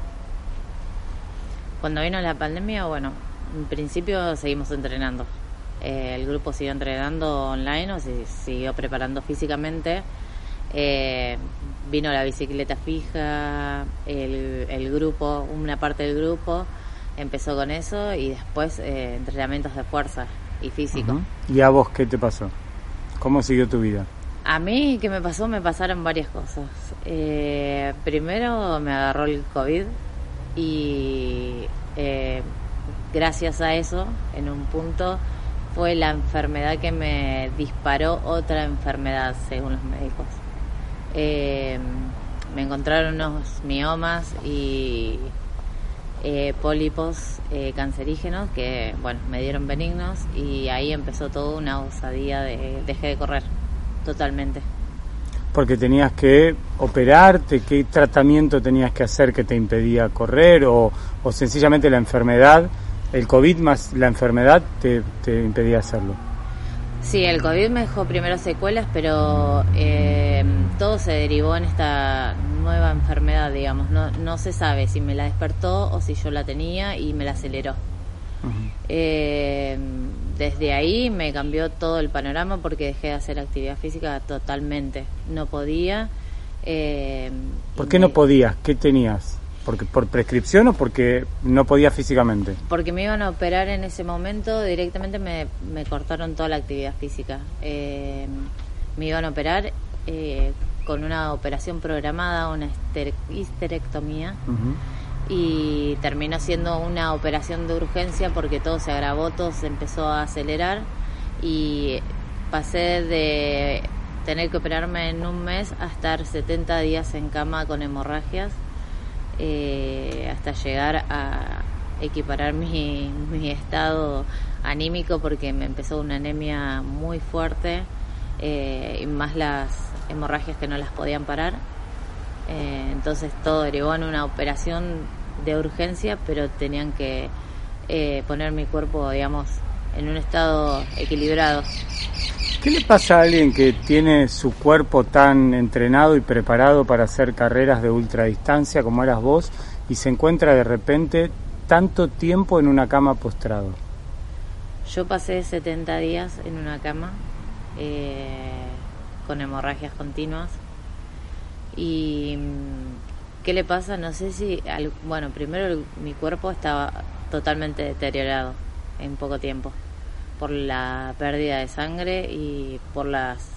cuando vino la pandemia bueno en principio seguimos entrenando. Eh, el grupo siguió entrenando online o se siguió preparando físicamente. Eh, vino la bicicleta fija, el, grupo, una parte del grupo empezó con eso y después eh, entrenamientos de fuerza y físico. ¿Y a vos qué te pasó? ¿Cómo siguió tu vida? A mí, ¿qué me pasó? Me pasaron varias cosas. Eh, primero me agarró el COVID y eh, gracias a eso, en un punto, fue la enfermedad que me disparó otra enfermedad, según los médicos. Eh, me encontraron unos miomas y eh, pólipos eh, cancerígenos que, bueno, me dieron benignos y ahí empezó toda una osadía de dejé de correr totalmente. Porque tenías que operarte, ¿qué tratamiento tenías que hacer que te impedía correr o, o sencillamente la enfermedad, el COVID más la enfermedad te, te impedía hacerlo? Sí, el COVID me dejó primero secuelas, pero eh, todo se derivó en esta nueva enfermedad, digamos. No, no se sabe si me la despertó o si yo la tenía y me la aceleró. Eh, desde ahí me cambió todo el panorama porque dejé de hacer actividad física totalmente. No podía. Eh, ¿Por qué no podías? ¿Qué tenías? Porque, ¿Por prescripción o porque no podía físicamente? Porque me iban a operar en ese momento, directamente me, cortaron toda la actividad física. Eh, me iban a operar eh, con una operación programada, una histerectomía, y terminó siendo una operación de urgencia porque todo se agravó, todo se empezó a acelerar y pasé de tener que operarme en un mes a estar 70 días en cama con hemorragias eh, hasta llegar a equiparar mi, mi, estado anímico porque me empezó una anemia muy fuerte eh, y más las hemorragias que no las podían parar. Eh, entonces todo derivó en una operación de urgencia, pero tenían que poner mi cuerpo, digamos, en un estado equilibrado. ¿Qué le pasa a alguien que tiene su cuerpo tan entrenado y preparado para hacer carreras de ultradistancia como eras vos y se encuentra de repente tanto tiempo en una cama postrado? Yo pasé 70 días en una cama eh, con hemorragias continuas y mm, ¿qué le pasa? No sé si, bueno, primero mi cuerpo estaba totalmente deteriorado en poco tiempo por la pérdida de sangre y por las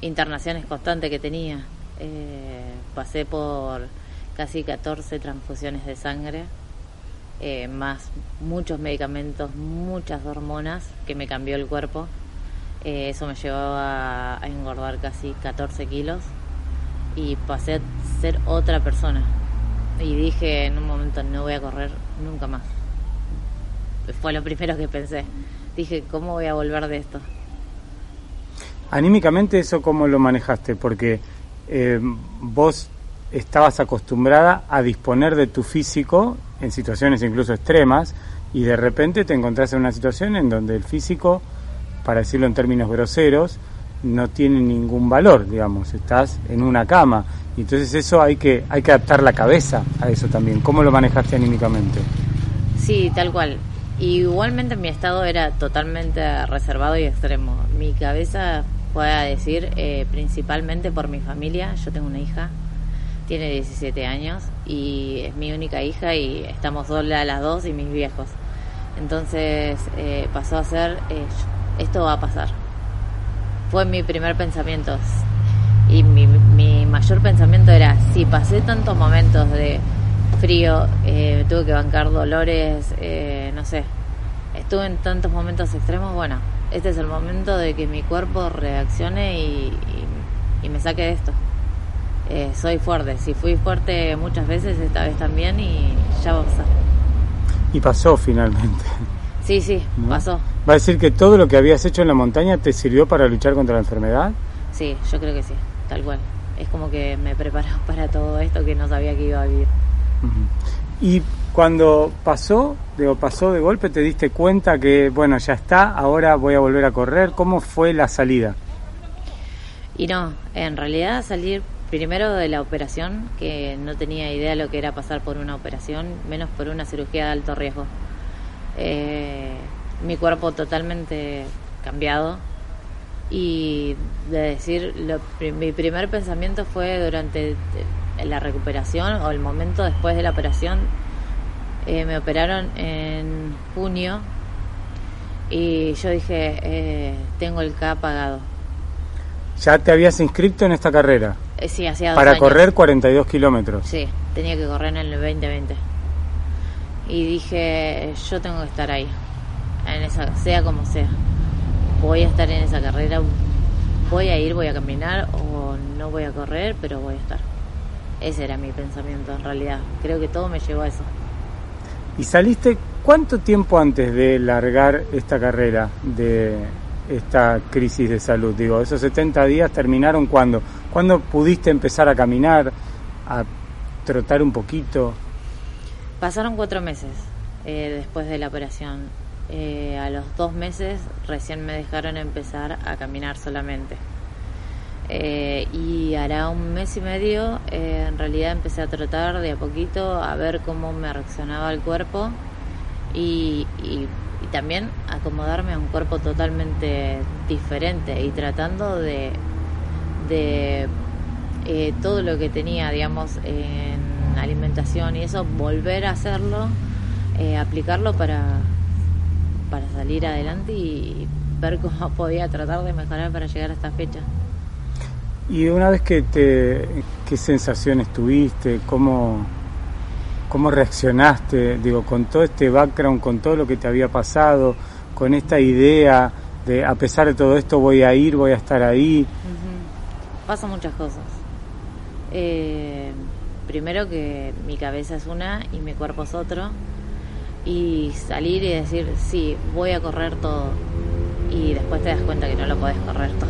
internaciones constantes que tenía. Eh, pasé por casi 14 transfusiones de sangre, eh, más muchos medicamentos, muchas hormonas que me cambió el cuerpo. Eh, eso me llevó a, a, engordar casi 14 kilos y pasé a ser otra persona. Y dije en un momento, no voy a correr nunca más. Fue lo primero que pensé dije, ¿cómo voy a volver de esto? Anímicamente eso cómo lo manejaste, porque eh, vos estabas acostumbrada a disponer de tu físico en situaciones incluso extremas y de repente te encontrás en una situación en donde el físico, para decirlo en términos groseros, no tiene ningún valor, digamos, estás en una cama y entonces eso hay que hay que adaptar la cabeza a eso también. ¿Cómo lo manejaste anímicamente? Sí, tal cual. Igualmente mi estado era totalmente reservado y extremo. Mi cabeza fue decir, eh, principalmente por mi familia, yo tengo una hija, tiene 17 años y es mi única hija y estamos solas las dos y mis viejos. Entonces eh, pasó a ser, eh, esto va a pasar. Fue mi primer pensamiento. Y mi, mi mayor pensamiento era, si pasé tantos momentos de frío, eh, tuve que bancar dolores, eh, no sé, estuve en tantos momentos extremos, bueno, este es el momento de que mi cuerpo reaccione y, me saque de esto. Eh, soy fuerte, si fui fuerte muchas veces, esta vez también y ya va a pasar. Y pasó finalmente. Sí, sí, pasó. ¿Va a decir que todo lo que habías hecho en la montaña te sirvió para luchar contra la enfermedad? Sí, yo creo que sí, tal cual. es como que me preparó para todo esto que no sabía que iba a vivir. Y cuando pasó, digo, pasó de golpe, te diste cuenta que, bueno, ya está, ahora voy a volver a correr. ¿Cómo fue la salida? Y no, en realidad salir primero de la operación, que no tenía idea de lo que era pasar por una operación, menos por una cirugía de alto riesgo. Eh, mi cuerpo totalmente cambiado y de decir, mi primer pensamiento fue durante la recuperación o el momento después de la operación. Eh, me operaron en junio y yo dije, eh, tengo el K pagado. ¿Ya te habías inscrito en esta carrera? Eh, sí, hacía dos Para correr 42 kilómetros. Sí, tenía que correr en el 2020. Y dije, yo tengo que estar ahí, en esa, sea como sea. Voy a estar en esa carrera, voy a ir, voy a caminar o no voy a correr, pero voy a estar. Ese era mi pensamiento en realidad. Creo que todo me llevó a eso. ¿Y saliste cuánto tiempo antes de largar esta carrera de esta crisis de salud? Digo, esos 70 días terminaron cuando? ¿Cuándo pudiste empezar a caminar, a trotar un poquito? Pasaron cuatro meses eh, después de la operación. Eh, a los dos meses recién me dejaron empezar a caminar solamente. Eh, y hará un mes y medio eh, en realidad empecé a tratar de a poquito a ver cómo me reaccionaba el cuerpo y, y, también acomodarme a un cuerpo totalmente diferente y tratando de, de eh, todo lo que tenía digamos en alimentación y eso volver a hacerlo aplicarlo para para salir adelante y ver cómo podía tratar de mejorar para llegar a esta fecha. Y una vez que te, ¿qué sensaciones tuviste? ¿Cómo, cómo reaccionaste? Digo, con todo este background, con todo lo que te había pasado, con esta idea de, a pesar de todo esto, voy a ir, voy a estar ahí. Pasan muchas cosas. Eh, primero que mi cabeza es una y mi cuerpo es otro. Y salir y decir, sí, voy a correr todo. Y después te das cuenta que no lo podés correr todo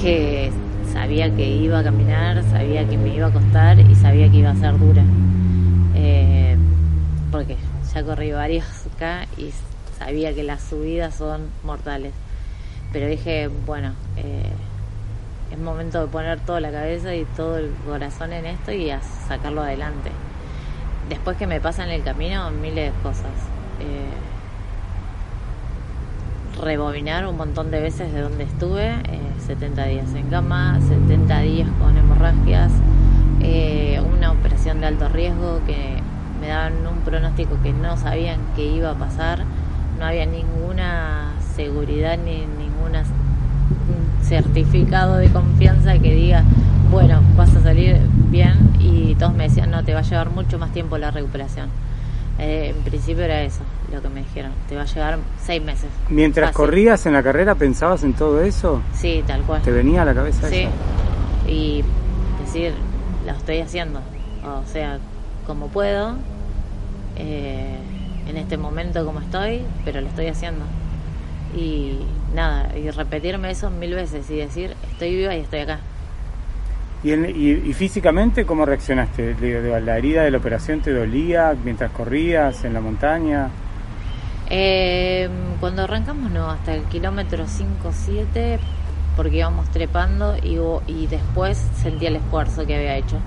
que sabía que iba a caminar, sabía que me iba a costar y sabía que iba a ser dura. Eh, porque ya corrí varios acá y sabía que las subidas son mortales. Pero dije, bueno, eh, es momento de poner toda la cabeza y todo el corazón en esto y a sacarlo adelante. Después que me pasa en el camino, miles de cosas. Eh, rebobinar un montón de veces de donde estuve, 70 eh, días en cama, 70 días con hemorragias, eh, una operación de alto riesgo que me daban un pronóstico que no sabían que iba a pasar, no había ninguna seguridad ni ningún certificado de confianza que diga, bueno, vas a salir bien y todos me decían, no, te va a llevar mucho más tiempo la recuperación. Eh, en principio era eso lo que me dijeron. Te va a llevar seis meses. Mientras corrías en la carrera, ¿pensabas en todo eso? Sí, tal cual. ¿Te venía a la cabeza sí. Y decir, lo estoy haciendo. O sea, como puedo, eh, en este momento como estoy, pero lo estoy haciendo. Y nada, y repetirme eso mil veces y decir, estoy viva y estoy acá. ¿Y, y, físicamente cómo reaccionaste? ¿La herida de la operación te dolía mientras corrías en la montaña? Eh, cuando arrancamos no, hasta el kilómetro 5 7 porque íbamos trepando y, y después sentí el esfuerzo que había hecho.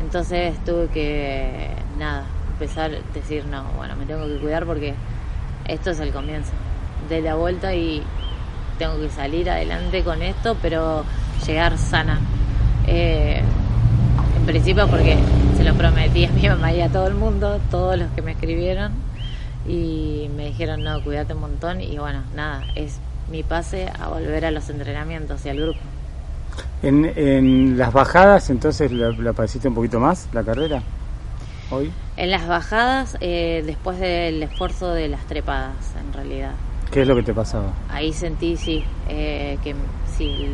Entonces tuve que, nada, empezar a decir, no, bueno, me tengo que cuidar porque esto es el comienzo de la vuelta y tengo que salir adelante con esto, pero llegar sana. Eh, en principio porque se lo prometí a mi mamá y a todo el mundo, todos los que me escribieron, y me dijeron, no, cuídate un montón, y bueno, nada, es mi pase a volver a los entrenamientos y al grupo. En, en las bajadas, entonces, ¿la, la padeciste un poquito más, la carrera, hoy? En las bajadas, eh, después del esfuerzo de las trepadas, en realidad. ¿Qué es lo que te pasaba? Ahí sentí, sí, eh, que sí,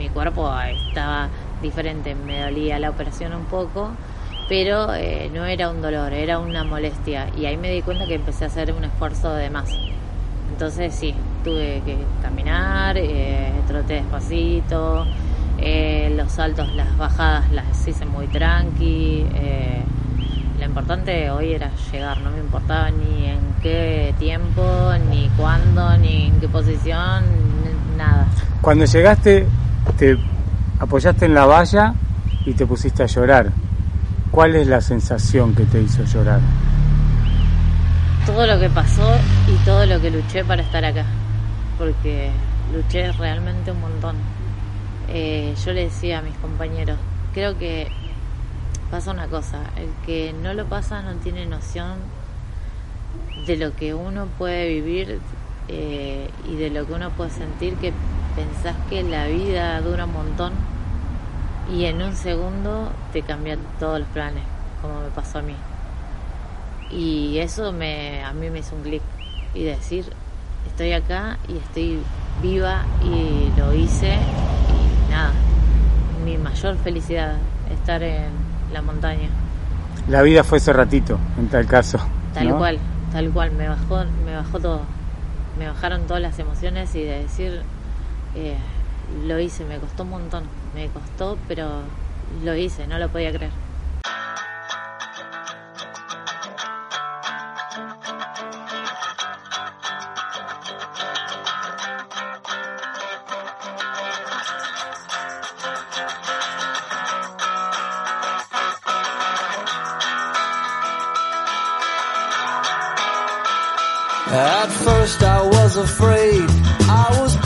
mi cuerpo estaba diferente, me dolía la operación un poco, pero eh, no era un dolor, era una molestia y ahí me di cuenta que empecé a hacer un esfuerzo de más. Entonces sí, tuve que caminar, eh, troté despacito, Eh, los saltos, las bajadas las hice muy tranqui. Eh, lo importante hoy era llegar, no me importaba ni en qué tiempo, ni cuándo, ni en qué posición, nada. Cuando llegaste, te apoyaste en la valla y te pusiste a llorar. ¿Cuál es la sensación que te hizo llorar? Todo lo que pasó y todo lo que luché para estar acá, porque luché realmente un montón. Eh, yo le decía a mis compañeros, creo que pasa una cosa, el que no lo pasa no tiene noción de lo que uno puede vivir eh, y de lo que uno puede sentir que pensás que la vida dura un montón y en un segundo te cambian todos los planes, como me pasó a mí. Y eso me, a mí me hizo un clic y decir, estoy acá y estoy viva y lo hice y nada, mi mayor felicidad estar en la montaña. La vida fue ese ratito, en tal caso. Tal cual, tal cual, me bajó, me bajó todo. Me bajaron todas las emociones y de decir, eh, lo hice, me costó un montón, me costó, pero lo hice, no lo podía creer. At first I was afraid,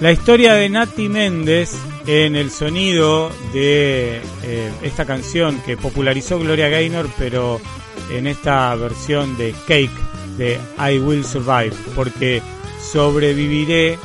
La historia de Nati Méndez en el sonido de eh, esta canción que popularizó Gloria Gaynor, pero en esta versión de Cake de I Will Survive, porque sobreviviré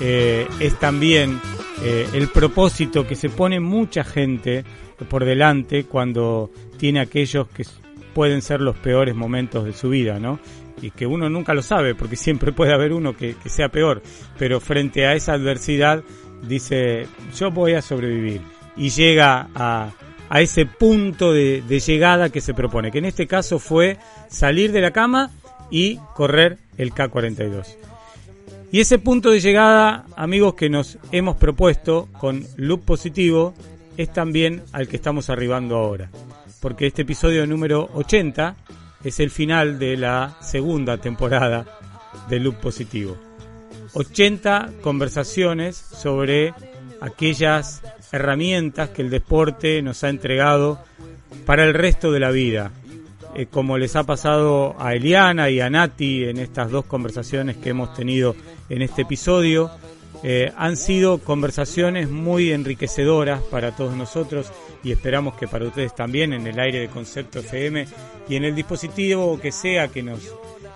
eh, es también eh, el propósito que se pone mucha gente por delante cuando tiene aquellos que pueden ser los peores momentos de su vida, ¿no? Y que uno nunca lo sabe, porque siempre puede haber uno que, que sea peor, pero frente a esa adversidad dice, yo voy a sobrevivir. Y llega a, a ese punto de, de, llegada que se propone, que en este caso fue salir de la cama y correr el K42. Y ese punto de llegada, amigos, que nos hemos propuesto con Loop Positivo, es también al que estamos arribando ahora. Porque este episodio número 80 es el final de la segunda temporada de Loop Positivo. 80 conversaciones sobre aquellas herramientas que el deporte nos ha entregado para el resto de la vida. Eh, como les ha pasado a Eliana y a Nati en estas dos conversaciones que hemos tenido en este episodio, eh, han sido conversaciones muy enriquecedoras para todos nosotros y esperamos que para ustedes también en el aire de Concepto FM y en el dispositivo que sea que nos,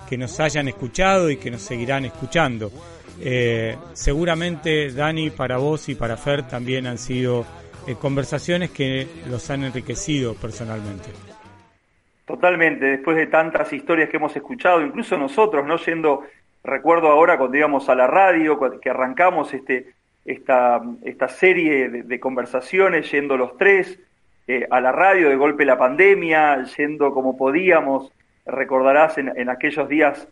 que nos hayan escuchado y que nos seguirán escuchando. Eh, seguramente Dani para vos y para Fer también han sido eh, conversaciones que los han enriquecido personalmente. Totalmente, después de tantas historias que hemos escuchado, incluso nosotros, no yendo, recuerdo ahora cuando íbamos a la radio, que arrancamos este, esta, esta serie de, conversaciones, yendo los tres eh, a la radio, de golpe la pandemia, yendo como podíamos, recordarás en, aquellos días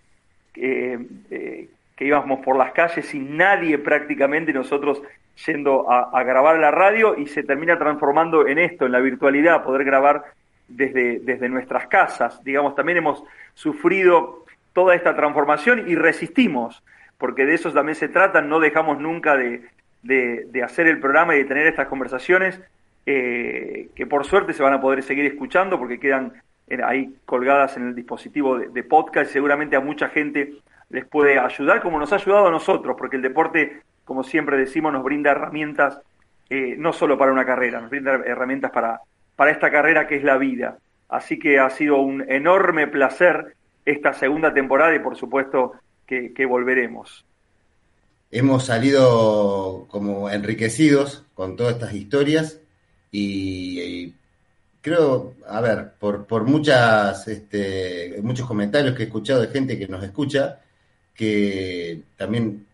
eh, que íbamos por las calles sin nadie prácticamente, nosotros yendo a, grabar la radio y se termina transformando en esto, en la virtualidad, poder grabar desde, desde nuestras casas. Digamos, también hemos sufrido toda esta transformación y resistimos, porque de eso también se trata, no dejamos nunca de, de, hacer el programa y de tener estas conversaciones, eh, que por suerte se van a poder seguir escuchando porque quedan ahí colgadas en el dispositivo de, podcast y seguramente a mucha gente les puede ayudar, como nos ha ayudado a nosotros, porque el deporte, como siempre decimos, nos brinda herramientas eh, no solo para una carrera, nos brinda herramientas para, para esta carrera que es la vida. Así que ha sido un enorme placer esta segunda temporada y por supuesto que, volveremos. Hemos salido como enriquecidos con todas estas historias y creo, a ver, por, por muchas, este, muchos comentarios que he escuchado de gente que nos escucha, que también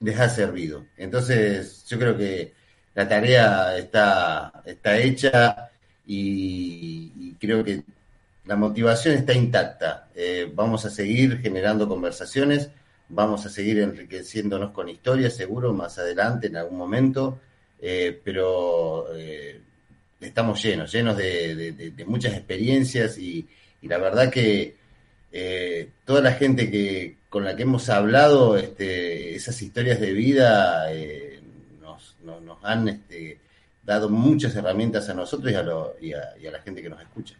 les ha servido. Entonces, yo creo que la tarea está, está hecha y, creo que la motivación está intacta. Eh, vamos a seguir generando conversaciones, vamos a seguir enriqueciéndonos con historias, seguro, más adelante, en algún momento, eh, pero eh, estamos llenos, llenos de, muchas experiencias y, la verdad que toda la gente que con la que hemos hablado, este, esas historias de vida nos, han este, dado muchas herramientas a nosotros y a, y, a, la gente que nos escucha.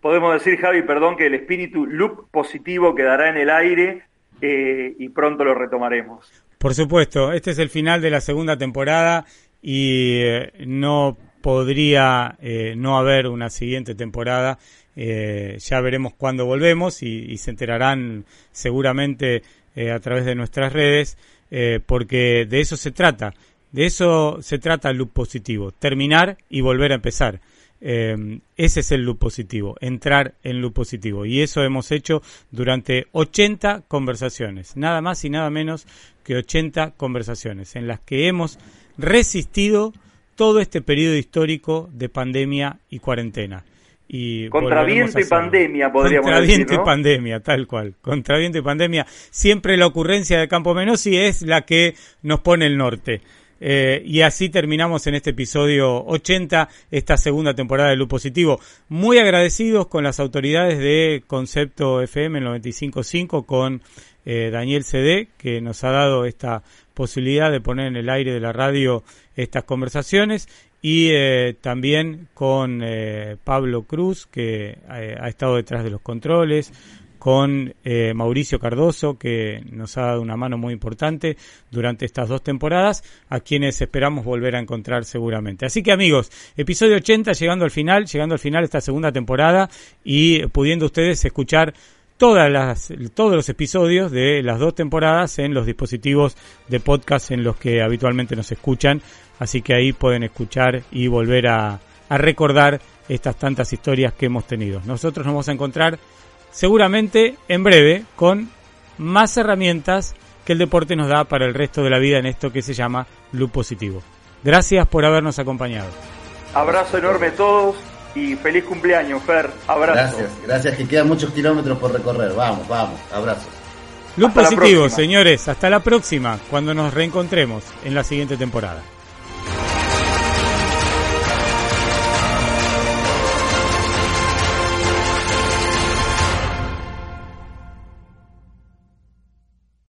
Podemos decir, Javi, perdón, que el espíritu loop positivo quedará en el aire eh, y pronto lo retomaremos. Por supuesto, este es el final de la segunda temporada y no podría eh, no haber una siguiente temporada. Eh, ya veremos cuándo volvemos y, se enterarán seguramente eh, a través de nuestras redes, porque de eso se trata. De eso se trata el loop positivo, terminar y volver a empezar. Ese es el loop positivo, entrar en loop positivo. Y eso hemos hecho durante 80 conversaciones, nada más y nada menos que 80 conversaciones, en las que hemos resistido todo este periodo histórico de pandemia y cuarentena. Y Contra viento y pandemia, podríamos Contra viento y pandemia, tal cual. Contra viento y pandemia. Siempre la ocurrencia de Campo Menosi es la que nos pone el norte. Eh, y así terminamos en este episodio 80, esta segunda temporada de Lu Positivo. Muy agradecidos con las autoridades de Concepto FM 95.5, con eh, Daniel CD, que nos ha dado esta posibilidad de poner en el aire de la radio estas conversaciones y eh, también con eh, Pablo Cruz, que eh, ha estado detrás de los controles, con Mauricio Cardoso, que nos ha dado una mano muy importante durante estas dos temporadas, a quienes esperamos volver a encontrar seguramente. Así que amigos, episodio 80 llegando al final, llegando al final esta segunda temporada y pudiendo ustedes escuchar todas las, todos los episodios de las dos temporadas en los dispositivos de podcast en los que habitualmente nos escuchan. Así que ahí pueden escuchar y volver a, a recordar estas tantas historias que hemos tenido. Nosotros nos vamos a encontrar seguramente en breve con más herramientas que el deporte nos da para el resto de la vida en esto que se llama Loop Positivo. Gracias por habernos acompañado. Abrazo enorme a todos y feliz cumpleaños, Fer. Abrazo. Gracias, gracias, que quedan muchos kilómetros por recorrer. Vamos, vamos, abrazo. Luz positivo, señores. Hasta la próxima, cuando nos reencontremos en la siguiente temporada.